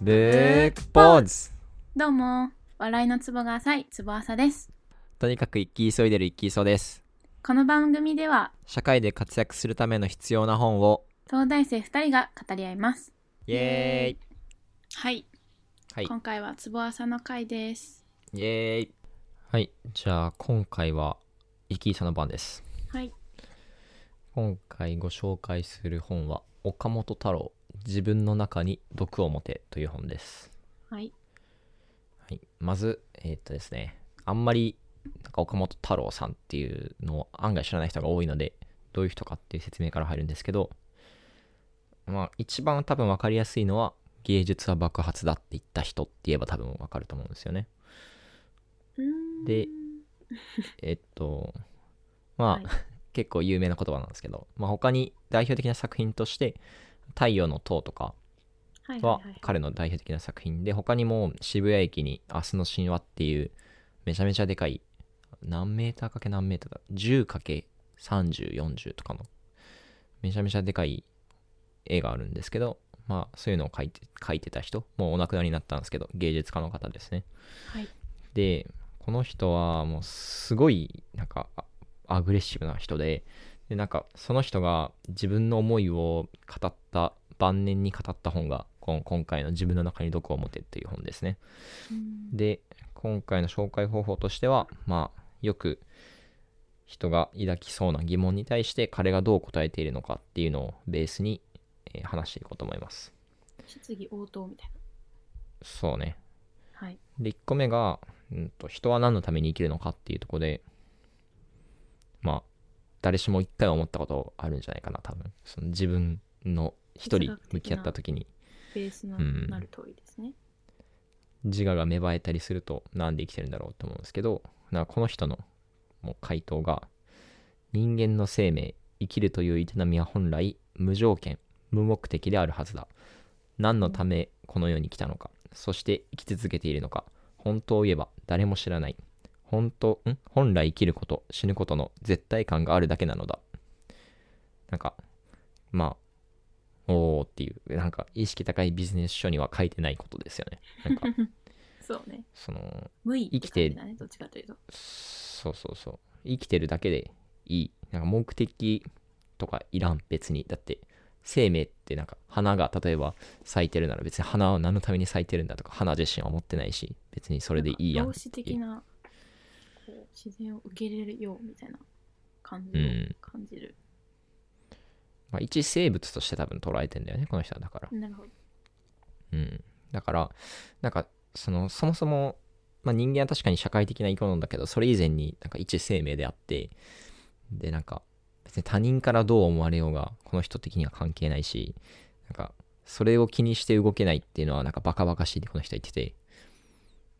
ブックポーズどうも、笑いのツボが浅いツボ浅です。とにかく生き急いでる一気そうです。この番組では、社会で活躍するための必要な本を、東大生2人が語り合います。イエーイはい、はい、今回はツボ浅の回です。イエーイはい、じゃあ今回は、生きさの番です。はい、今回ご紹介する本は、岡本太郎、自分の中に毒を持てという本です。はい、はい、まず、えーっとですね、あんまりなんか岡本太郎さんっていうのを案外知らない人が多いので、どういう人かっていう説明から入るんですけど、まあ、一番多分分かりやすいのは、芸術は爆発だって言った人って言えば多分分かると思うんですよね。で、えっと、まあ、はい 結構有名な言葉なんですけど、まあ、他に代表的な作品として、太陽の塔とかは彼の代表的な作品で他にも渋谷駅に明日の神話っていうめちゃめちゃでかい何メーターかけ何メーターだ 10×3040 とかのめちゃめちゃでかい絵があるんですけどまあそういうのを描いて描いてた人もうお亡くなりになったんですけど芸術家の方ですね。はい、でこの人はもうすごいなんかあアグレッシブな人ででなんかその人が自分の思いを語った晩年に語った本が今回の「自分の中に毒を持て」っていう本ですね。うん。で今回の紹介方法としてはまあよく人が抱きそうな疑問に対して彼がどう答えているのかっていうのをベースに、えー話していこうと思います。質疑応答みたいそうね。な。はい、で1個目が、うん、と人は何のために生きるのかっていうところでまあ誰しも一回は思ったことあるんじゃないかな多分。その自分の一人向き合った時に。ベースのうん。なる通りですね。自我が芽生えたりするとなんで生きてるんだろうと思うんですけどなんかこの人のもう回答が人間の生命生きるという営みは本来無条件無目的であるはずだ。何のためこの世に来たのかそして生き続けているのか本当を言えば誰も知らない本当ん？本来生きること死ぬことの絶対感があるだけなのだ。なんかまあおーっていうなんか意識高いビジネス書には書いてないことですよね。なんか そうね。その無意生きてね、どっちかというと。そうそうそう。生きてるだけでいい。なんか目的とかいらん別に。だって生命ってなんか花が例えば咲いてるなら別に花は何のために咲いてるんだとか花自身は思ってないし別にそれでいいやん量子的なこう自然を受け入れるようみたいな感じうんを感じる。まあ、一生物として多分捉えてんだよねこの人はだからなるほど。うんだからなんかそのそもそも、まあ、人間は確かに社会的な生き物なんだけどそれ以前になんか一生命であってでなんか別に他人からどう思われようがこの人的には関係ないしなんかそれを気にして動けないっていうのはなんかバカバカしいってこの人は言ってて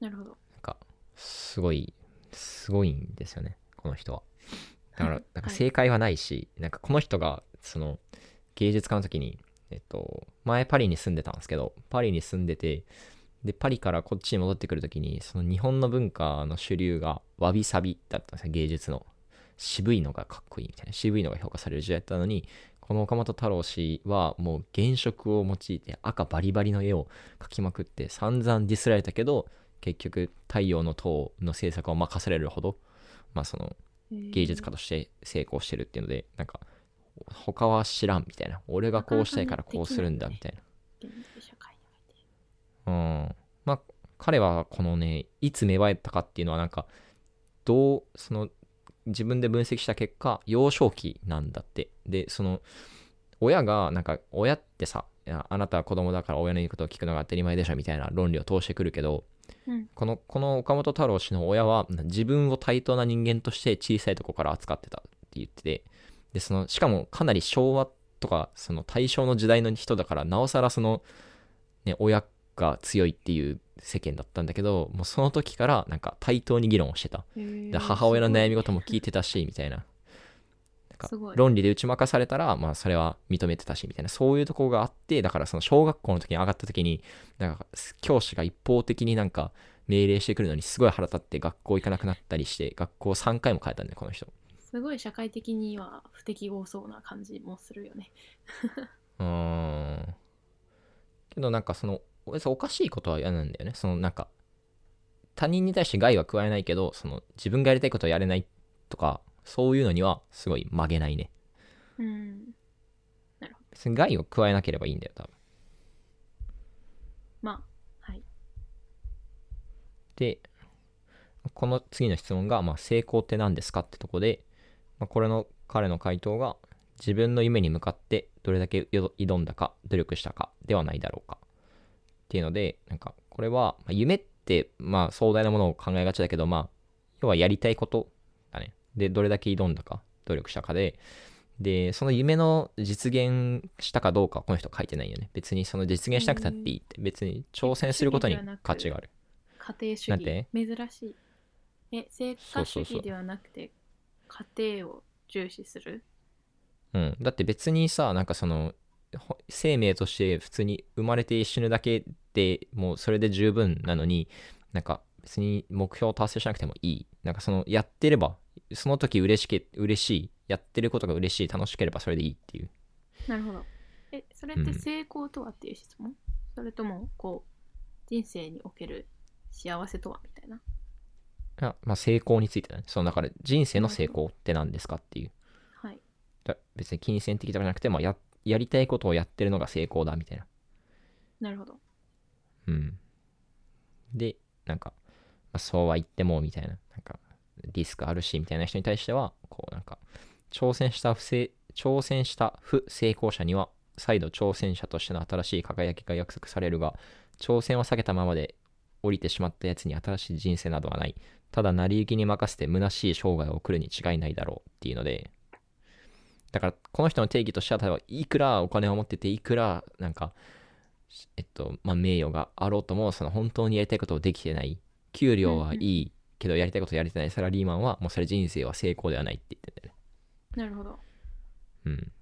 なるほど。なんかすごいすごいんですよねこの人は。だから なんか正解はないし、なんかこの人がその芸術家の時にえっと前パリに住んでたんですけどパリに住んでてでパリからこっちに戻ってくる時にその日本の文化の主流がわびさびだったんですよ芸術の。渋いのがかっこいいみたいな。渋いのが評価される時代だったのにこの岡本太郎氏はもう原色を用いて赤バリバリの絵を描きまくって散々ディスられたけど結局太陽の塔の制作を任せられるほどまあその芸術家として成功してるっていうのでなんか他は知らんみたいな。俺がこうしたいからこうするんだみたい。な。うん。まあ彼はこのねいつ芽生えたかっていうのはなんかどうその自分で分析した結果幼少期なんだって。でその親がなんか親ってさあなたは子供だから親の言うことを聞くのが当たり前でしょみたいな論理を通してくるけどうん、このこの岡本太郎氏の親は自分を対等な人間として小さいとこから扱ってたって言っててでそのしかもかなり昭和とかその大正の時代の人だからなおさらその、ね、親が強いっていう世間だったんだけどもうその時からなんか対等に議論をしてた。で母親の悩み事も聞いてたしみたいな論理で打ち負かされたら、まあ、それは認めてたしみたいなそういうところがあってだからその小学校の時に上がった時になんか教師が一方的になんか命令してくるのにすごい腹立って学校行かなくなったりして学校3回も変えたんだよこの人。すごい社会的には不適合そうな感じもするよね。うーん。けどなんかそのおかしいことは嫌なんだよね。そのなんか他人に対して害は加えないけどその自分がやりたいことをやれないとかそういうのにはすごい曲げないね。うん。別に害を加えなければいいんだよ多分。まあはい。でこの次の質問が、まあ、成功って何ですかってとこで、まあ、これの彼の回答が自分の夢に向かってどれだけよ挑んだか努力したかではないだろうか。っていうのでなんかこれは、まあ夢ってまあ壮大なものを考えがちだけどまあ要はやりたいことだねでどれだけ挑んだか努力したかででその夢の実現したかどうかはこの人書いてないよね。別にその実現しなくたっていいって。別に挑戦することに価値がある。家庭主義。珍しい。え成果主義ではなくて家庭を重視する？うん、だって別にさなんかそのほ生命として普通に生まれて死ぬだけでもうそれで十分なのになんか別に目標を達成しなくてもいい。なんかそのやってればその時嬉しけ嬉しいやってることが嬉しい楽しければそれでいいっていう。なるほど。えそれっうん。て成功とはっていう質問、それともこう人生における幸せとはみたいな？あまあ成功についてだね。そのだから人生の成功って何ですかっていう。はい。だ別に金銭的とかじゃなくて、まあ、ややりたいことをやってるのが成功だみたいな。なるほど。うん。で、なんか、まあ、そうは言っても、みたいな、なんか、リスクあるし、みたいな人に対しては、こう、なんか、挑戦した不正、挑戦した不成功者には、再度挑戦者としての新しい輝きが約束されるが、挑戦を避けたままで降りてしまったやつに新しい人生などはない。ただ、成り行きに任せて虚しい生涯を送るに違いないだろうっていうので、だから、この人の定義としては、例えば、いくらお金を持ってて、いくら、なんか、えっと、まあ、名誉があろうとも、その本当にやりたいことをできてない。給料はいいけど、やりたいことやれてないサラリーマンは、もうそれ人生は成功ではないって言ってんだよね。なるほどうん。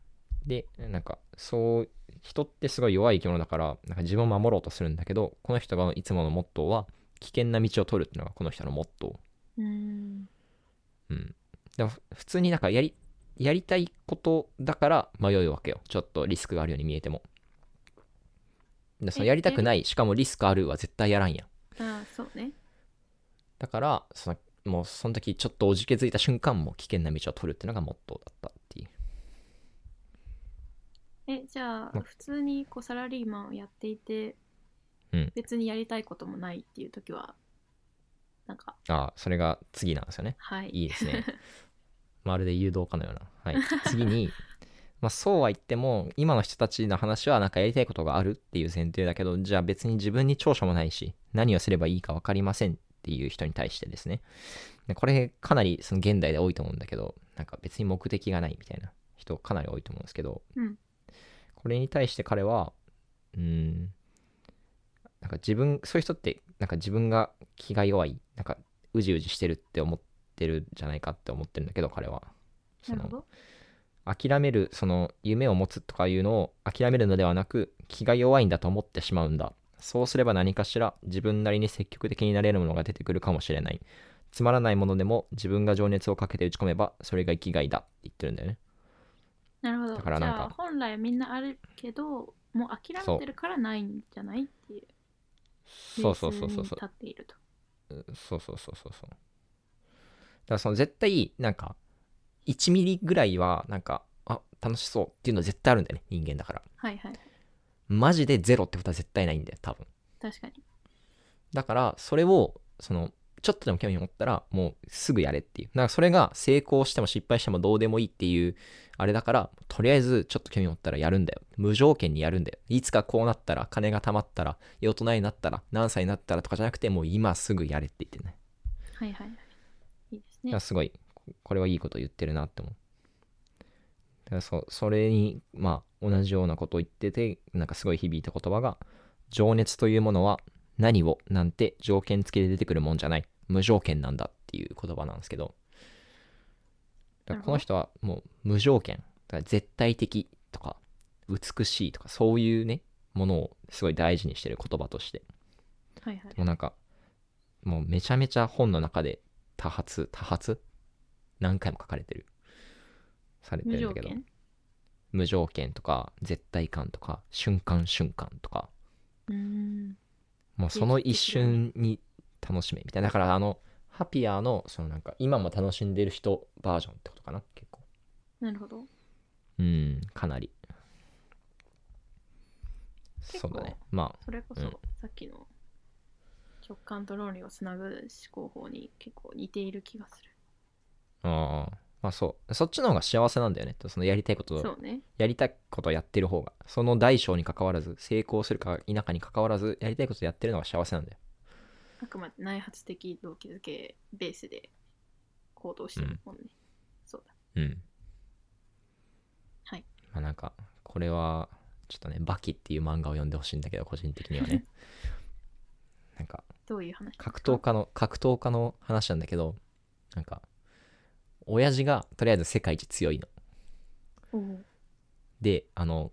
で、なんか、そう、人ってすごい弱い生き物だから、なんか自分を守ろうとするんだけど、この人がいつものモットーは、危険な道を取るっていうのがこの人のモットうーんー。うん。でも、普通になんかやり、やりたいことだから迷うわけよ。ちょっとリスクがあるように見えても。でそのえやりたくない、しかもリスクあるは絶対やらんやん。ああそうねだから、そのもうその時ちょっとおじけづいた瞬間も危険な道を取るっていうのがモットーだったっていう。えじゃあま普通にこうサラリーマンをやっていて、うん別にやりたいこともないっていう時はなんかああ、それが次なんですよね。はいいいですね。まるで誘導家のような。はい。次に、まあそうは言っても、今の人たちの話はなんかやりたいことがあるっていう前提だけど、じゃあ別に自分に長所もないし、何をすればいいか分かりませんっていう人に対してですね。でこれかなりその現代で多いと思うんだけど、なんか別に目的がないみたいな人かなり多いと思うんですけど、うんこれに対して彼は、うーん、なんか自分、そういう人って、なんか自分が気が弱い、なんかうじうじしてるって思ってるんじゃないかって思ってるんだけど、彼は。そのなるほど諦める、その夢を持つとかいうのを諦めるのではなく、気が弱いんだと思ってしまうんだ。そうすれば何かしら自分なりに積極的になれるものが出てくるかもしれない。つまらないものでも自分が情熱をかけて打ち込めば、それが生きがいだって言ってるんだよね。なるほどだからなんか本来みんなあるけどもう諦めてるからないんじゃないっていうそうそうそうそうそう立っているとそうそうそうそうそう。だからその絶対、なんか、1ミリぐらいは、なんか、あ、楽しそうっていうのは絶対あるんだよね、人間だから。はいはいマジでゼロってことは絶対ないんだよ、多分。確かにだから、それを、その、ちょっとでも興味を持ったら、もうすぐやれっていう。だからそれが成功しても失敗してもどうでもいいっていう、あれだから、とりあえずちょっと興味を持ったらやるんだよ。無条件にやるんだよ。いつかこうなったら、金が貯まったら、大人になったら、何歳になったらとかじゃなくて、もう今すぐやれって言ってね。はいはいはいいいですねすごいここれはいいこと言ってるなって思うだそそれにまあ同じようなことを言っててなんかすごい響いた言葉が情熱というものは何をなんて条件付きで出てくるもんじゃない。無条件なんだっていう言葉なんですけど。だからこの人はもう無条件。だから絶対的とか美しいとかそういうねものをすごい大事にしてる言葉として。はいはい。もうなんか、もうめちゃめちゃ本の中で多発、多発？何回も書かれてる。されて無るんだけど。条件？無条件とか、絶対感とか、瞬間瞬間とか、もうその一瞬に楽しめみたいな。だからあのハピアーのそのなんか今も楽しんでる人バージョンってことかな結構。なるほど。うんかなり。そうだね。まそれこそうん。さっきの直感と論理をつなぐ思考法に結構似ている気がする。ああーまあそう。そっちの方が幸せなんだよね。そのやりたいことね。やりたいことをやってる方が。その大小に関わらず成功するか否かに関わらずやりたいことをやってるのが幸せなんだよ。あくまで内発的動機づけベースで行動してるもんね、そうだ。うん。はい。まあなんかこれはちょっとねバキっていう漫画を読んでほしいんだけど個人的にはね。なんかどういう話？格闘家の格闘家の話なんだけどなんか親父がとりあえず世界一強いの。であの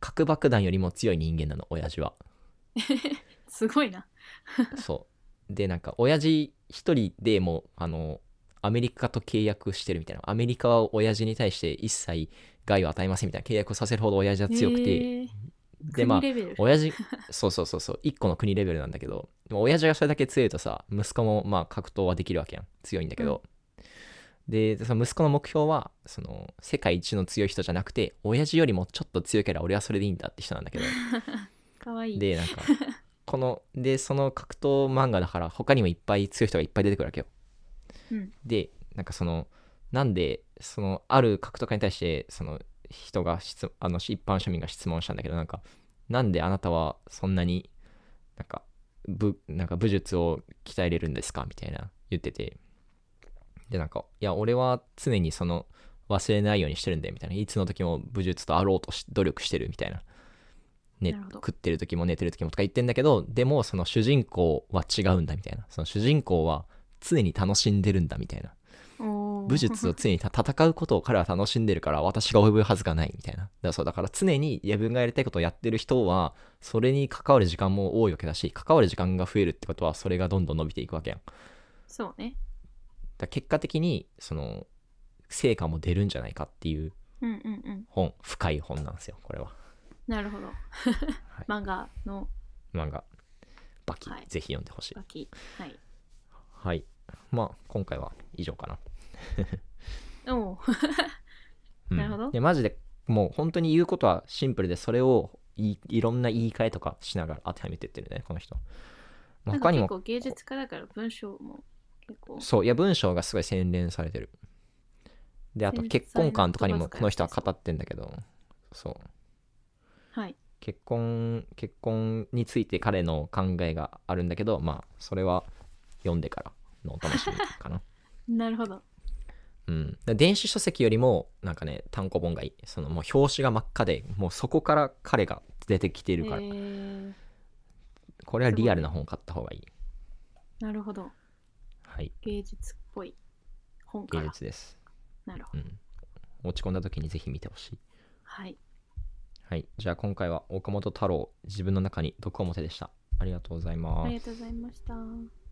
核爆弾よりも強い人間なの親父は。すごいな。そう。でなんか親父一人でもうあのアメリカと契約してるみたいな。アメリカは親父に対して一切害を与えませんみたいな契約をさせるほど親父は強くて、でまあ親父そうそうそうそう。一個の国レベルなんだけど。でも親父がそれだけ強いとさ息子もまあ格闘はできるわけやん。強いんだけど、でその息子の目標はその世界一の強い人じゃなくて親父よりもちょっと強いから俺はそれでいいんだって人なんだけど。かわい。いでなんかこのでその格闘漫画だから他にもいっぱい強い人がいっぱい出てくるわけよ。うん。でなんかそのなんでそのある格闘家に対してその人が質あの一般庶民が質問したんだけどなんかなんであなたはそんなになんか武なんか武術を鍛えれるんですか？みたいな言っててでなんかいや俺は常にその忘れないようにしてるんだよみたいな。いつの時も武術とあろうとし努力してるみたいな、ね食ってる時も寝てる時もとか言ってんだけどでもその主人公は違うんだみたいな。その主人公は常に楽しんでるんだみたいな。武術を常にた戦うことを彼は楽しんでるから私が及ぶはずがないみたいな。だからそうだから常に自分がやりたいことをやってる人はそれに関わる時間も多いわけだし関わる時間が増えるってことはそれがどんどん伸びていくわけやん。そうねら結果的にその成果も出るんじゃないかっていううんうんうん。本深い本なんですよこれは。なるほど、漫画の。漫画。バキ、はい。ぜひ読んでほしい。バキ。はい。はい。まあ今回は以上かな。おお うん。なるほど。でマジでもう本当に言うことはシンプルでそれをいいろんな言い換えとかしながら当てはめてってるねこの人。まあ他にも結構芸術家だから文章も結構そういや文章がすごい洗練されてる。であと結婚観とかにもこの人は語ってんだけどそう。はい。結婚結婚について彼の考えがあるんだけどまあそれは読んでからのお楽しみかな。なるほど。うん、で電子書籍よりもなんかね単行本がいい。そのもう表紙が真っ赤でもうそこから彼が出てきているから、えー、これはリアルな本を買った方がいい。なるほどはい。芸術っぽい。本か芸ら術です、なるほど。うん、落ち込んだ時にぜひ見てほしい。はい。はい。じゃあ今回は岡本太郎自分の中に毒を持てでした。ありがとうございます。ありがとうございました